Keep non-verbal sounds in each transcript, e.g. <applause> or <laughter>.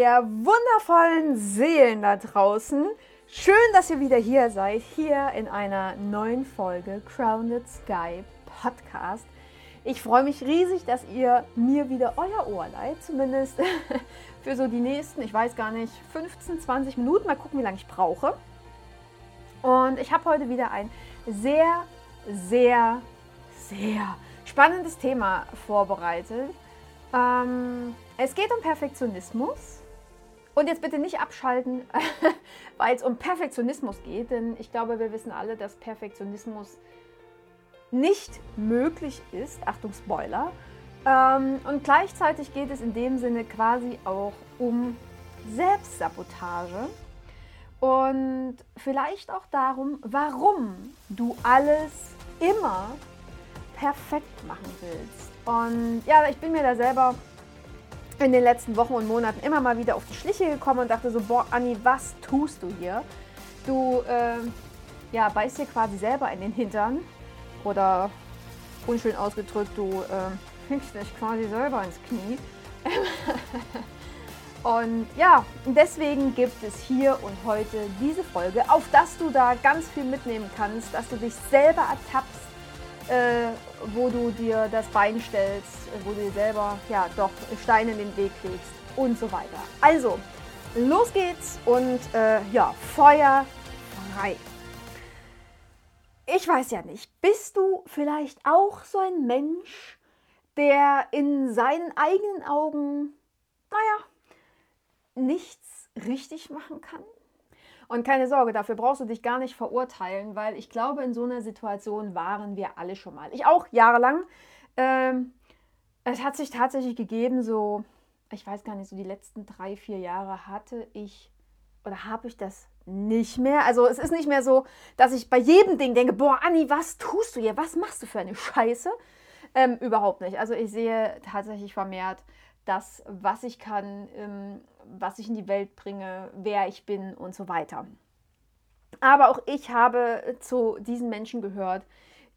ihr wundervollen Seelen da draußen. Schön, dass ihr wieder hier seid, hier in einer neuen Folge Crowned Sky Podcast. Ich freue mich riesig, dass ihr mir wieder euer Ohr leiht, zumindest <laughs> für so die nächsten, ich weiß gar nicht, 15, 20 Minuten. Mal gucken, wie lange ich brauche. Und ich habe heute wieder ein sehr, sehr, sehr spannendes Thema vorbereitet. Ähm, es geht um Perfektionismus. Und jetzt bitte nicht abschalten, <laughs> weil es um Perfektionismus geht, denn ich glaube, wir wissen alle, dass Perfektionismus nicht möglich ist. Achtung, Spoiler. Ähm, und gleichzeitig geht es in dem Sinne quasi auch um Selbstsabotage und vielleicht auch darum, warum du alles immer perfekt machen willst. Und ja, ich bin mir da selber in den letzten Wochen und Monaten immer mal wieder auf die Schliche gekommen und dachte so, boah, Anni, was tust du hier? Du äh, ja, beißt dir quasi selber in den Hintern oder unschön ausgedrückt, du äh, fickst dich quasi selber ins Knie. <laughs> und ja, deswegen gibt es hier und heute diese Folge, auf dass du da ganz viel mitnehmen kannst, dass du dich selber ertappst, äh, wo du dir das Bein stellst, wo du dir selber ja doch Steine in den Weg legst und so weiter. Also, los geht's und äh, ja, Feuer frei. Ich weiß ja nicht, bist du vielleicht auch so ein Mensch, der in seinen eigenen Augen, naja, nichts richtig machen kann? Und keine Sorge, dafür brauchst du dich gar nicht verurteilen, weil ich glaube, in so einer Situation waren wir alle schon mal. Ich auch jahrelang. Ähm, es hat sich tatsächlich gegeben, so, ich weiß gar nicht, so die letzten drei, vier Jahre hatte ich oder habe ich das nicht mehr. Also es ist nicht mehr so, dass ich bei jedem Ding denke, boah, Anni, was tust du hier? Was machst du für eine Scheiße? Ähm, überhaupt nicht. Also ich sehe tatsächlich vermehrt das, was ich kann, ähm, was ich in die Welt bringe, wer ich bin und so weiter. Aber auch ich habe zu diesen Menschen gehört,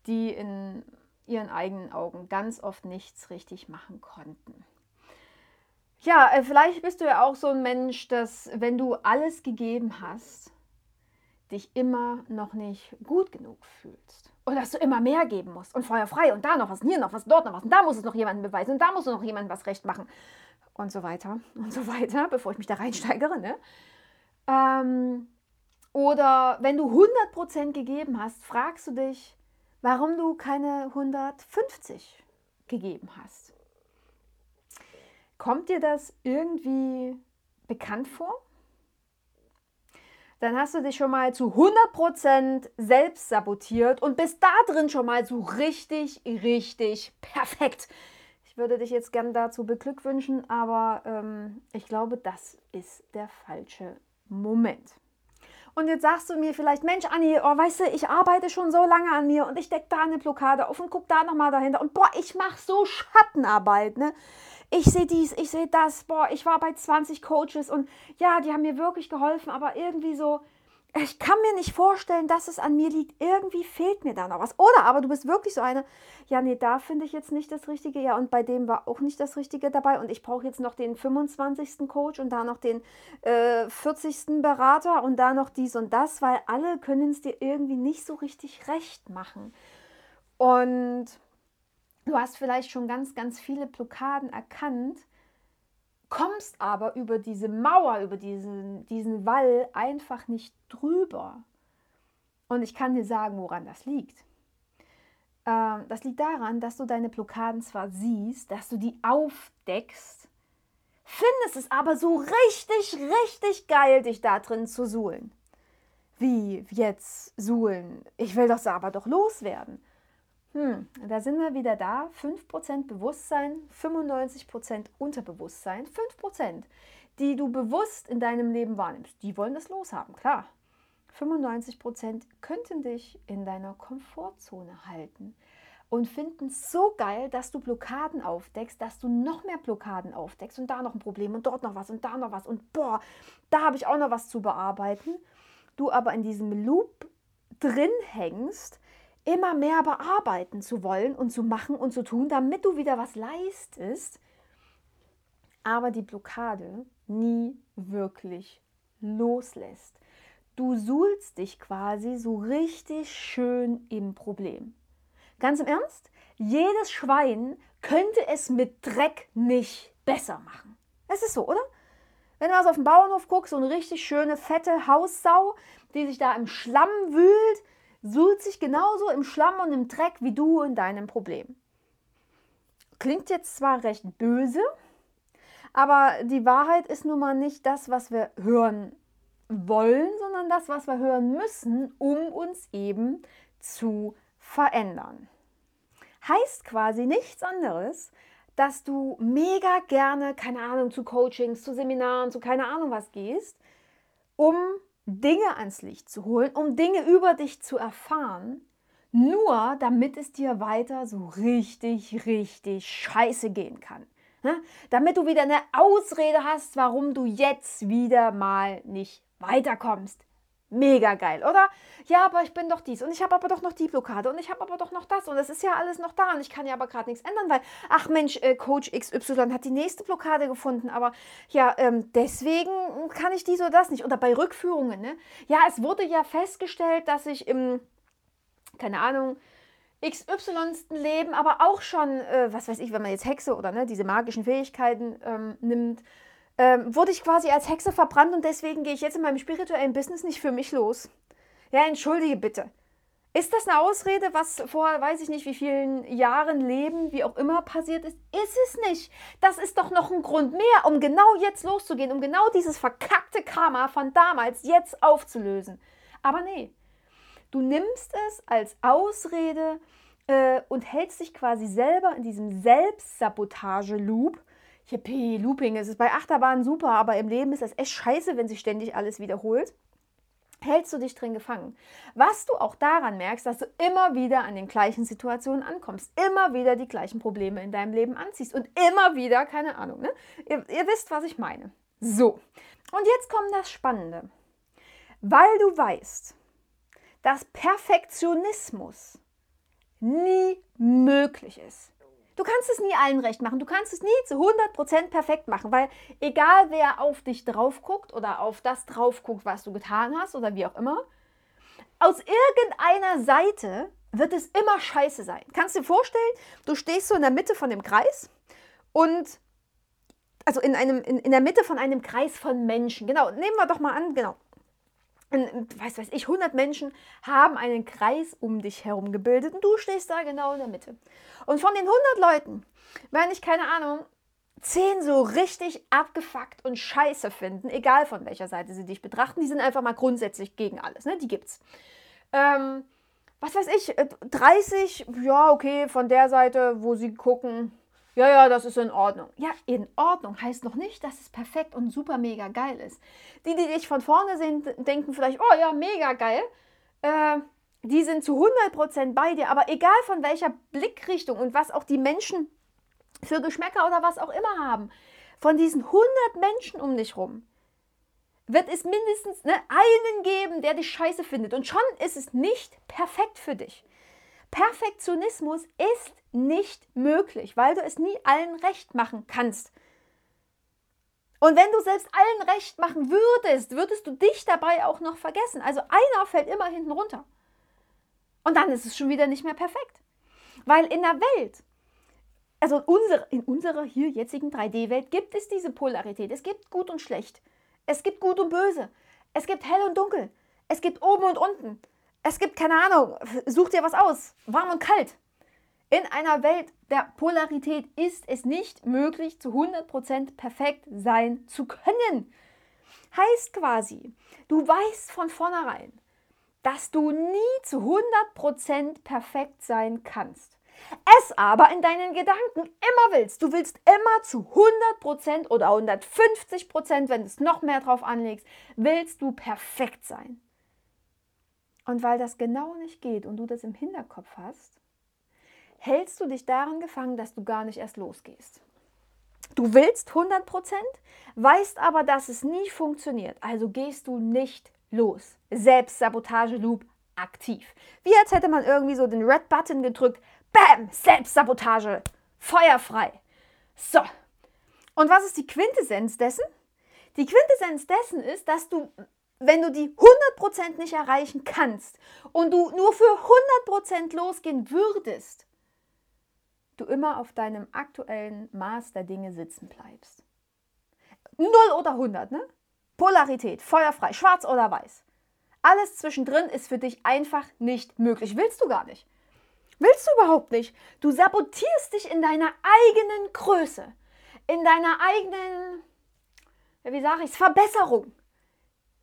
die in ihren eigenen Augen ganz oft nichts richtig machen konnten. Ja, äh, vielleicht bist du ja auch so ein Mensch, dass wenn du alles gegeben hast, dich immer noch nicht gut genug fühlst. Oder dass du immer mehr geben musst und Feuer frei und da noch was, und hier noch was, dort noch was und da muss es noch jemanden beweisen und da muss noch jemand was recht machen und so weiter <laughs> und so weiter, bevor ich mich da reinsteigere. Ne? Ähm, oder wenn du 100% gegeben hast, fragst du dich, warum du keine 150 gegeben hast. Kommt dir das irgendwie bekannt vor? Dann hast du dich schon mal zu 100% selbst sabotiert und bist da drin schon mal so richtig, richtig perfekt. Ich würde dich jetzt gern dazu beglückwünschen, aber ähm, ich glaube, das ist der falsche Moment. Und jetzt sagst du mir vielleicht, Mensch, Anni, oh, weißt du, ich arbeite schon so lange an mir und ich decke da eine Blockade auf und guck da nochmal dahinter. Und boah, ich mache so Schattenarbeit, ne? Ich sehe dies, ich sehe das, boah, ich war bei 20 Coaches und ja, die haben mir wirklich geholfen, aber irgendwie so, ich kann mir nicht vorstellen, dass es an mir liegt. Irgendwie fehlt mir da noch was. Oder aber du bist wirklich so eine, ja, nee, da finde ich jetzt nicht das Richtige. Ja, und bei dem war auch nicht das Richtige dabei. Und ich brauche jetzt noch den 25. Coach und da noch den äh, 40. Berater und da noch dies und das, weil alle können es dir irgendwie nicht so richtig recht machen. Und du hast vielleicht schon ganz, ganz viele Blockaden erkannt kommst aber über diese Mauer, über diesen, diesen Wall einfach nicht drüber. Und ich kann dir sagen, woran das liegt. Ähm, das liegt daran, dass du deine Blockaden zwar siehst, dass du die aufdeckst, findest es aber so richtig, richtig geil, dich da drin zu suhlen. Wie jetzt suhlen? Ich will das aber doch loswerden. Hm, da sind wir wieder da. 5% Bewusstsein, 95% Unterbewusstsein. 5%, die du bewusst in deinem Leben wahrnimmst, die wollen das loshaben, klar. 95% könnten dich in deiner Komfortzone halten und finden es so geil, dass du Blockaden aufdeckst, dass du noch mehr Blockaden aufdeckst und da noch ein Problem und dort noch was und da noch was und boah, da habe ich auch noch was zu bearbeiten. Du aber in diesem Loop drin hängst immer mehr bearbeiten zu wollen und zu machen und zu tun, damit du wieder was leistest. Aber die Blockade nie wirklich loslässt. Du suhlst dich quasi so richtig schön im Problem. Ganz im Ernst, jedes Schwein könnte es mit Dreck nicht besser machen. Es ist so, oder? Wenn du also auf den Bauernhof guckst, so eine richtig schöne, fette Haussau, die sich da im Schlamm wühlt, suhlt sich genauso im Schlamm und im Dreck wie du in deinem Problem. Klingt jetzt zwar recht böse, aber die Wahrheit ist nun mal nicht das, was wir hören wollen, sondern das, was wir hören müssen, um uns eben zu verändern. Heißt quasi nichts anderes, dass du mega gerne, keine Ahnung, zu Coachings, zu Seminaren, zu keine Ahnung was gehst, um Dinge ans Licht zu holen, um Dinge über dich zu erfahren, nur damit es dir weiter so richtig, richtig scheiße gehen kann. Ne? Damit du wieder eine Ausrede hast, warum du jetzt wieder mal nicht weiterkommst. Mega geil, oder? Ja, aber ich bin doch dies und ich habe aber doch noch die Blockade und ich habe aber doch noch das und es ist ja alles noch da und ich kann ja aber gerade nichts ändern, weil, ach Mensch, äh, Coach XY hat die nächste Blockade gefunden, aber ja, ähm, deswegen kann ich dies oder das nicht. Oder bei Rückführungen, ne? Ja, es wurde ja festgestellt, dass ich im, keine Ahnung, XY Leben, aber auch schon, äh, was weiß ich, wenn man jetzt Hexe oder ne, diese magischen Fähigkeiten ähm, nimmt, ähm, wurde ich quasi als Hexe verbrannt und deswegen gehe ich jetzt in meinem spirituellen Business nicht für mich los. Ja, entschuldige bitte. Ist das eine Ausrede, was vor weiß ich nicht wie vielen Jahren Leben, wie auch immer passiert ist? Ist es nicht. Das ist doch noch ein Grund mehr, um genau jetzt loszugehen, um genau dieses verkackte Karma von damals jetzt aufzulösen. Aber nee, du nimmst es als Ausrede äh, und hältst dich quasi selber in diesem Selbstsabotage-Loop Yippie, Looping, es ist bei Achterbahnen super, aber im Leben ist das echt scheiße, wenn sich ständig alles wiederholt. Hältst du dich drin gefangen. Was du auch daran merkst, dass du immer wieder an den gleichen Situationen ankommst, immer wieder die gleichen Probleme in deinem Leben anziehst und immer wieder, keine Ahnung, ne? ihr, ihr wisst, was ich meine. So, und jetzt kommt das Spannende. Weil du weißt, dass Perfektionismus nie möglich ist. Du kannst es nie allen recht machen. Du kannst es nie zu 100% perfekt machen, weil egal wer auf dich drauf guckt oder auf das drauf guckt, was du getan hast oder wie auch immer, aus irgendeiner Seite wird es immer scheiße sein. Kannst du dir vorstellen, du stehst so in der Mitte von dem Kreis und also in, einem, in, in der Mitte von einem Kreis von Menschen. Genau, nehmen wir doch mal an, genau weiß weiß ich, 100 Menschen haben einen Kreis um dich herum gebildet und du stehst da genau in der Mitte. Und von den 100 Leuten wenn ich, keine Ahnung, 10 so richtig abgefuckt und scheiße finden, egal von welcher Seite sie dich betrachten, die sind einfach mal grundsätzlich gegen alles, ne? die gibt's. Ähm, was weiß ich, 30, äh, ja, okay, von der Seite, wo sie gucken, ja, ja, das ist in Ordnung. Ja, in Ordnung heißt noch nicht, dass es perfekt und super mega geil ist. Die, die dich von vorne sehen, denken vielleicht, oh ja, mega geil. Äh, die sind zu 100% bei dir, aber egal von welcher Blickrichtung und was auch die Menschen für Geschmäcker oder was auch immer haben, von diesen 100 Menschen um dich rum, wird es mindestens ne, einen geben, der dich scheiße findet. Und schon ist es nicht perfekt für dich. Perfektionismus ist nicht möglich, weil du es nie allen recht machen kannst. Und wenn du selbst allen recht machen würdest, würdest du dich dabei auch noch vergessen. Also einer fällt immer hinten runter. Und dann ist es schon wieder nicht mehr perfekt. Weil in der Welt, also unsere, in unserer hier jetzigen 3D-Welt, gibt es diese Polarität. Es gibt gut und schlecht. Es gibt gut und böse. Es gibt hell und dunkel. Es gibt oben und unten. Es gibt keine Ahnung, such dir was aus, warm und kalt. In einer Welt der Polarität ist es nicht möglich, zu 100% perfekt sein zu können. Heißt quasi, du weißt von vornherein, dass du nie zu 100% perfekt sein kannst. Es aber in deinen Gedanken immer willst. Du willst immer zu 100% oder 150%, wenn du es noch mehr drauf anlegst, willst du perfekt sein. Und weil das genau nicht geht und du das im Hinterkopf hast, hältst du dich daran gefangen, dass du gar nicht erst losgehst. Du willst 100% weißt aber, dass es nie funktioniert. Also gehst du nicht los. Selbstsabotage-Loop aktiv. Wie als hätte man irgendwie so den Red Button gedrückt. Bam! Selbstsabotage. Feuerfrei. So. Und was ist die Quintessenz dessen? Die Quintessenz dessen ist, dass du, wenn du die 100% nicht erreichen kannst und du nur für 100% losgehen würdest, du immer auf deinem aktuellen Maß der Dinge sitzen bleibst. 0 oder 100, ne? Polarität, feuerfrei, schwarz oder weiß. Alles zwischendrin ist für dich einfach nicht möglich. Willst du gar nicht. Willst du überhaupt nicht. Du sabotierst dich in deiner eigenen Größe, in deiner eigenen, wie sage ich es, Verbesserung.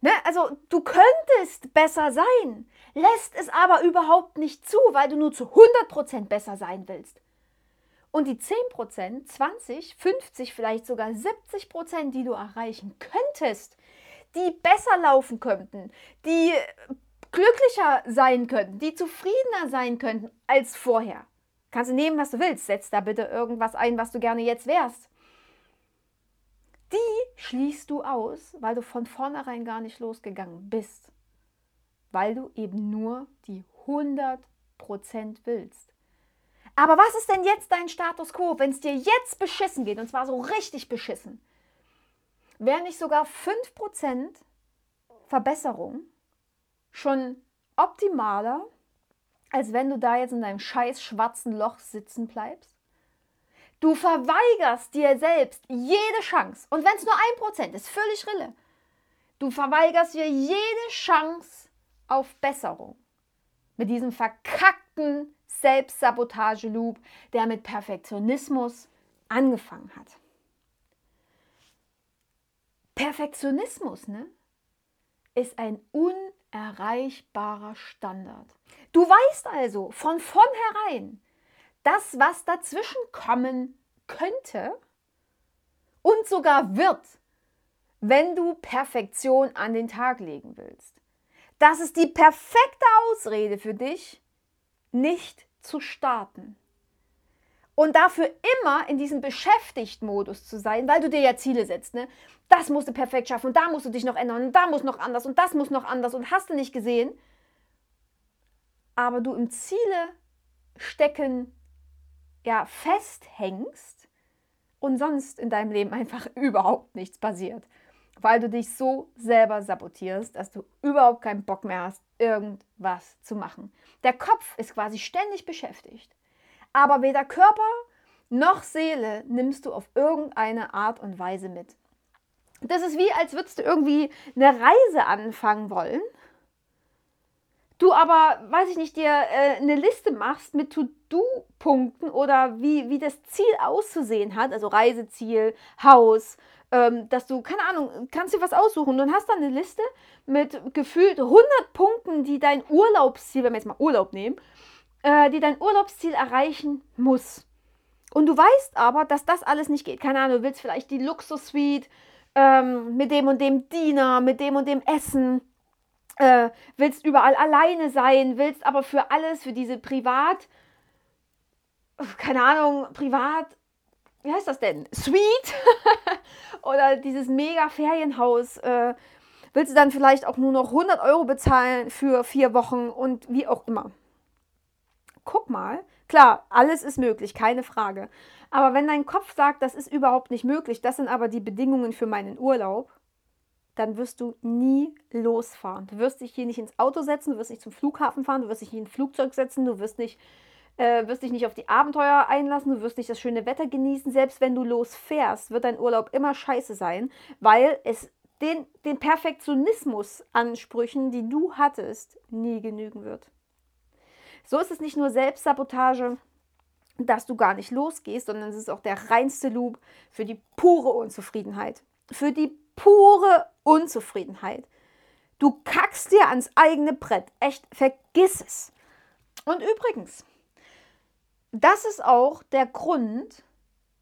Ne? Also du könntest besser sein, lässt es aber überhaupt nicht zu, weil du nur zu 100% besser sein willst. Und die 10%, 20, 50, vielleicht sogar 70%, die du erreichen könntest, die besser laufen könnten, die glücklicher sein könnten, die zufriedener sein könnten als vorher. Kannst du nehmen, was du willst. Setz da bitte irgendwas ein, was du gerne jetzt wärst. Die schließt du aus, weil du von vornherein gar nicht losgegangen bist. Weil du eben nur die 100% willst. Aber was ist denn jetzt dein Status quo, wenn es dir jetzt beschissen geht, und zwar so richtig beschissen? Wäre nicht sogar 5% Verbesserung schon optimaler, als wenn du da jetzt in deinem scheiß schwarzen Loch sitzen bleibst? Du verweigerst dir selbst jede Chance. Und wenn es nur ein Prozent ist, völlig rille. Du verweigerst dir jede Chance auf Besserung. Mit diesem verkackten Selbstsabotage-Loop, der mit Perfektionismus angefangen hat. Perfektionismus, ne? Ist ein unerreichbarer Standard. Du weißt also von vornherein, das, was dazwischen kommen könnte und sogar wird, wenn du Perfektion an den Tag legen willst. Das ist die perfekte Ausrede für dich, nicht zu starten. Und dafür immer in diesem Beschäftigt-Modus zu sein, weil du dir ja Ziele setzt. Ne? Das musst du perfekt schaffen und da musst du dich noch ändern und da muss noch anders und das muss noch anders und hast du nicht gesehen. Aber du im Ziele stecken ja festhängst und sonst in deinem Leben einfach <laughs> überhaupt nichts passiert, weil du dich so selber sabotierst, dass du überhaupt keinen Bock mehr hast, irgendwas zu machen. Der Kopf ist quasi ständig beschäftigt, aber weder Körper noch Seele nimmst du auf irgendeine Art und Weise mit. Das ist wie, als würdest du irgendwie eine Reise anfangen wollen du aber, weiß ich nicht, dir äh, eine Liste machst mit To-Do-Punkten oder wie, wie das Ziel auszusehen hat, also Reiseziel, Haus, ähm, dass du, keine Ahnung, kannst dir was aussuchen und hast dann eine Liste mit gefühlt 100 Punkten, die dein Urlaubsziel, wenn wir jetzt mal Urlaub nehmen, äh, die dein Urlaubsziel erreichen muss. Und du weißt aber, dass das alles nicht geht. Keine Ahnung, du willst vielleicht die Luxus-Suite ähm, mit dem und dem Diener, mit dem und dem Essen äh, willst überall alleine sein, willst aber für alles, für diese Privat, keine Ahnung, Privat, wie heißt das denn? Suite <laughs> oder dieses mega Ferienhaus. Äh, willst du dann vielleicht auch nur noch 100 Euro bezahlen für vier Wochen und wie auch immer. Guck mal, klar, alles ist möglich, keine Frage. Aber wenn dein Kopf sagt, das ist überhaupt nicht möglich, das sind aber die Bedingungen für meinen Urlaub, dann wirst du nie losfahren. Du wirst dich hier nicht ins Auto setzen, du wirst nicht zum Flughafen fahren, du wirst dich nicht in ein Flugzeug setzen, du wirst, nicht, äh, wirst dich nicht auf die Abenteuer einlassen, du wirst nicht das schöne Wetter genießen. Selbst wenn du losfährst, wird dein Urlaub immer scheiße sein, weil es den, den Perfektionismus-Ansprüchen, die du hattest, nie genügen wird. So ist es nicht nur Selbstsabotage, dass du gar nicht losgehst, sondern es ist auch der reinste Loop für die pure Unzufriedenheit, für die pure Unzufriedenheit. Du kackst dir ans eigene Brett. Echt, vergiss es. Und übrigens, das ist auch der Grund,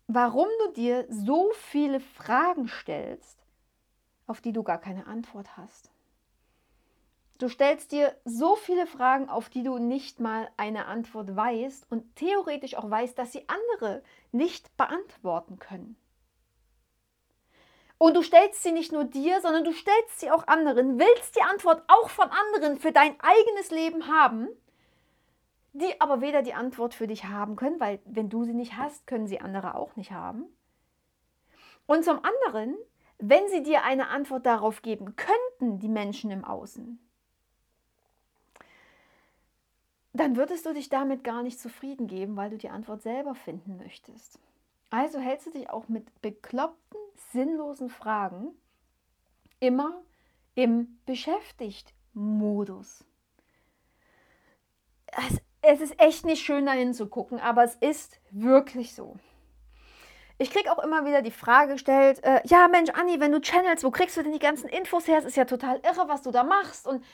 warum du dir so viele Fragen stellst, auf die du gar keine Antwort hast. Du stellst dir so viele Fragen, auf die du nicht mal eine Antwort weißt und theoretisch auch weißt, dass sie andere nicht beantworten können. Und du stellst sie nicht nur dir, sondern du stellst sie auch anderen, willst die Antwort auch von anderen für dein eigenes Leben haben, die aber weder die Antwort für dich haben können, weil wenn du sie nicht hast, können sie andere auch nicht haben. Und zum anderen wenn sie dir eine Antwort darauf geben könnten, die Menschen im Außen, dann würdest du dich damit gar nicht zufrieden geben, weil du die Antwort selber finden möchtest. Also hältst du dich auch mit bekloppten, sinnlosen Fragen immer im Beschäftigt-Modus. Es, es ist echt nicht schön, da hinzugucken, aber es ist wirklich so. Ich kriege auch immer wieder die Frage gestellt, äh, ja Mensch, Anni, wenn du channelst, wo kriegst du denn die ganzen Infos her? Es ist ja total irre, was du da machst. Und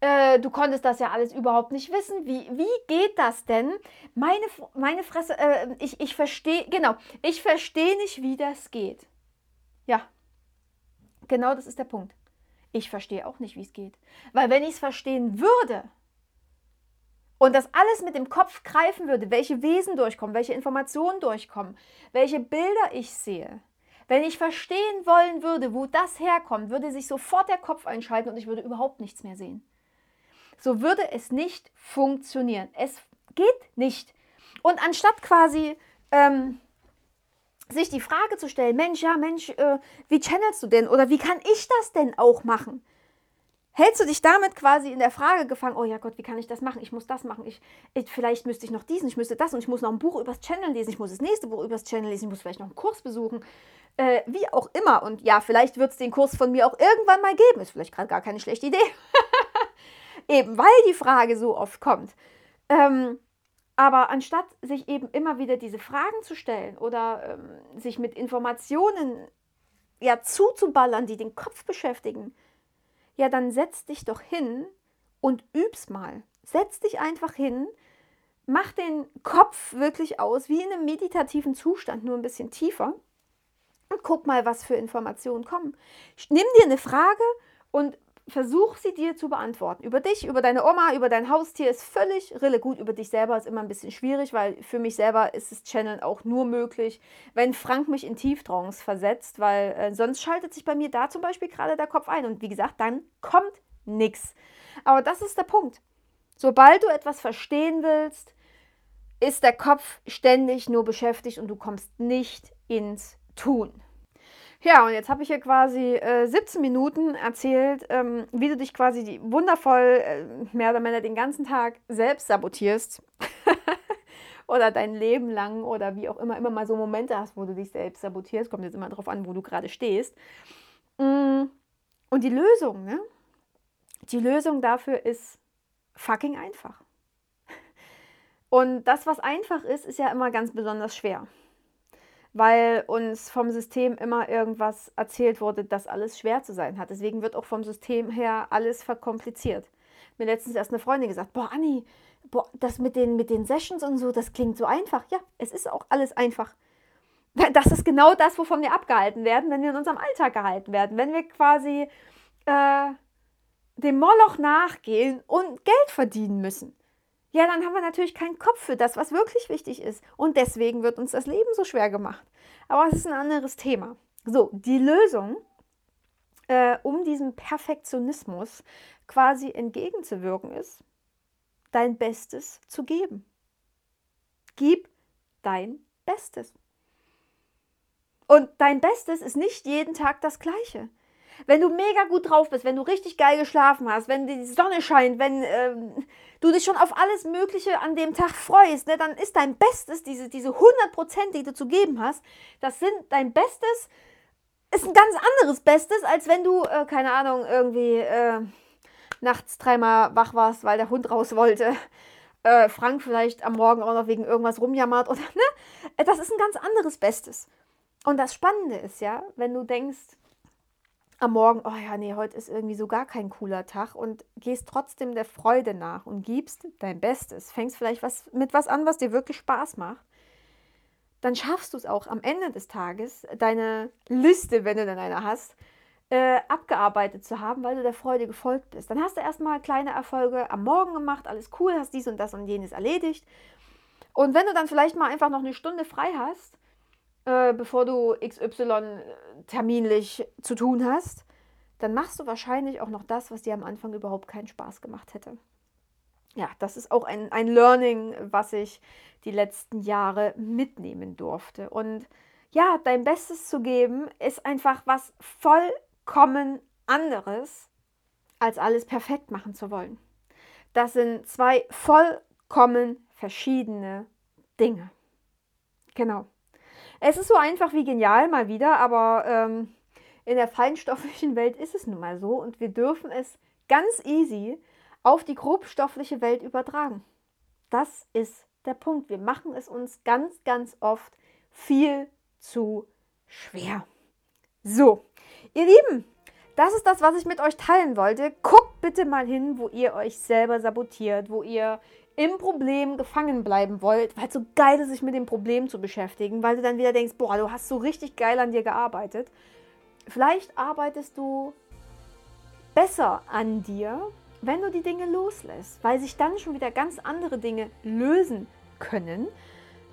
äh, du konntest das ja alles überhaupt nicht wissen. Wie, wie geht das denn? Meine, meine Fresse, äh, ich, ich verstehe, genau, ich verstehe nicht, wie das geht. Ja, genau das ist der Punkt. Ich verstehe auch nicht, wie es geht. Weil wenn ich es verstehen würde und das alles mit dem Kopf greifen würde, welche Wesen durchkommen, welche Informationen durchkommen, welche Bilder ich sehe, wenn ich verstehen wollen würde, wo das herkommt, würde sich sofort der Kopf einschalten und ich würde überhaupt nichts mehr sehen so würde es nicht funktionieren. Es geht nicht. Und anstatt quasi ähm, sich die Frage zu stellen, Mensch, ja, Mensch, äh, wie channelst du denn oder wie kann ich das denn auch machen? Hältst du dich damit quasi in der Frage gefangen, oh ja Gott, wie kann ich das machen? Ich muss das machen. Ich, ich, vielleicht müsste ich noch diesen, ich müsste das und ich muss noch ein Buch übers Channel lesen, ich muss das nächste Buch übers Channel lesen, ich muss vielleicht noch einen Kurs besuchen. Äh, wie auch immer. Und ja, vielleicht wird es den Kurs von mir auch irgendwann mal geben. Ist vielleicht gerade gar keine schlechte Idee. <laughs> eben weil die Frage so oft kommt. Ähm, aber anstatt sich eben immer wieder diese Fragen zu stellen oder ähm, sich mit Informationen ja zuzuballern, die den Kopf beschäftigen, ja, dann setz dich doch hin und üb's mal. Setz dich einfach hin, mach den Kopf wirklich aus, wie in einem meditativen Zustand, nur ein bisschen tiefer. Und guck mal, was für Informationen kommen. Nimm dir eine Frage und versuch sie dir zu beantworten. Über dich, über deine Oma, über dein Haustier ist völlig rille. Gut, über dich selber ist immer ein bisschen schwierig, weil für mich selber ist das Channeln auch nur möglich, wenn Frank mich in Tieftrance versetzt, weil äh, sonst schaltet sich bei mir da zum Beispiel gerade der Kopf ein. Und wie gesagt, dann kommt nichts. Aber das ist der Punkt. Sobald du etwas verstehen willst, ist der Kopf ständig nur beschäftigt und du kommst nicht ins Tun. Ja, und jetzt habe ich hier quasi äh, 17 Minuten erzählt, ähm, wie du dich quasi die, wundervoll, äh, mehr oder weniger den ganzen Tag selbst sabotierst. <laughs> oder dein Leben lang oder wie auch immer, immer mal so Momente hast, wo du dich selbst sabotierst. Kommt jetzt immer darauf an, wo du gerade stehst. Mm, und die Lösung, ne? Die Lösung dafür ist fucking einfach. Und das, was einfach ist, ist ja immer ganz besonders schwer weil uns vom System immer irgendwas erzählt wurde, dass alles schwer zu sein hat. Deswegen wird auch vom System her alles verkompliziert. Mir letztens erst eine Freundin gesagt, boah, Anni, boah, das mit den, mit den Sessions und so, das klingt so einfach. Ja, es ist auch alles einfach. <laughs> Das ist genau das, wovon wir abgehalten werden, wenn wir in unserem Alltag gehalten werden. Wenn wir quasi äh, dem Moloch nachgehen und Geld verdienen müssen ja, dann haben wir natürlich keinen Kopf für das, was wirklich wichtig ist. Und deswegen wird uns das Leben so schwer gemacht. Aber es ist ein anderes Thema. So, die Lösung, äh, um diesem Perfektionismus quasi entgegenzuwirken, ist, dein Bestes zu geben. Gib dein Bestes. Und dein Bestes ist nicht jeden Tag das gleiche. Wenn du mega gut drauf bist, wenn du richtig geil geschlafen hast, wenn die Sonne scheint, wenn ähm, du dich schon auf alles Mögliche an dem Tag freust, ne, dann ist dein Bestes, diese, diese 100%, die du zu geben hast, das sind dein Bestes, ist ein ganz anderes Bestes, als wenn du, äh, keine Ahnung, irgendwie äh, nachts dreimal wach warst, weil der Hund raus wollte. Äh, Frank vielleicht am Morgen auch noch wegen irgendwas rumjammert oder, ne? Das ist ein ganz anderes Bestes. Und das Spannende ist ja, wenn du denkst, am Morgen, oh ja, nee, heute ist irgendwie so gar kein cooler Tag und gehst trotzdem der Freude nach und gibst dein Bestes, fängst vielleicht was, mit was an, was dir wirklich Spaß macht, dann schaffst du es auch am Ende des Tages, deine Liste, wenn du denn eine hast, äh, abgearbeitet zu haben, weil du der Freude gefolgt bist. Dann hast du erstmal kleine Erfolge am Morgen gemacht, alles cool, hast dies und das und jenes erledigt. Und wenn du dann vielleicht mal einfach noch eine Stunde frei hast, äh, bevor du XY terminlich zu tun hast, dann machst du wahrscheinlich auch noch das, was dir am Anfang überhaupt keinen Spaß gemacht hätte. Ja, das ist auch ein, ein Learning, was ich die letzten Jahre mitnehmen durfte. Und ja, dein Bestes zu geben, ist einfach was vollkommen anderes, als alles perfekt machen zu wollen. Das sind zwei vollkommen verschiedene Dinge. Genau. Es ist so einfach wie genial mal wieder, aber ähm, in der feinstofflichen Welt ist es nun mal so und wir dürfen es ganz easy auf die grobstoffliche Welt übertragen. Das ist der Punkt. Wir machen es uns ganz, ganz oft viel zu schwer. So, ihr Lieben, das ist das, was ich mit euch teilen wollte. Guckt bitte mal hin, wo ihr euch selber sabotiert, wo ihr im Problem gefangen bleiben wollt, weil es so geil ist, sich mit dem Problem zu beschäftigen, weil du dann wieder denkst, boah, du hast so richtig geil an dir gearbeitet. Vielleicht arbeitest du besser an dir, wenn du die Dinge loslässt, weil sich dann schon wieder ganz andere Dinge lösen können,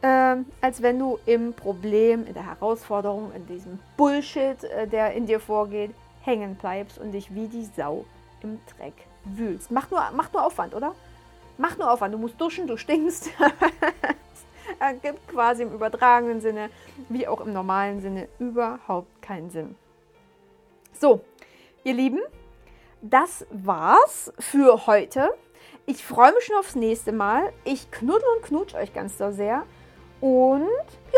äh, als wenn du im Problem, in der Herausforderung, in diesem Bullshit, äh, der in dir vorgeht, hängen bleibst und dich wie die Sau im Dreck wühlst. Macht nur, macht nur Aufwand, oder? Mach nur Aufwand. Du musst duschen, du stinkst. <laughs> ergibt quasi im übertragenen Sinne wie auch im normalen Sinne überhaupt keinen Sinn. So, ihr Lieben, das war's für heute. Ich freue mich schon aufs nächste Mal. Ich knuddel und knutsch euch ganz so sehr. Und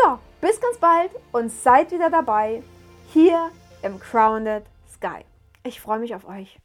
ja, bis ganz bald und seid wieder dabei hier im Crowned Sky. Ich freue mich auf euch.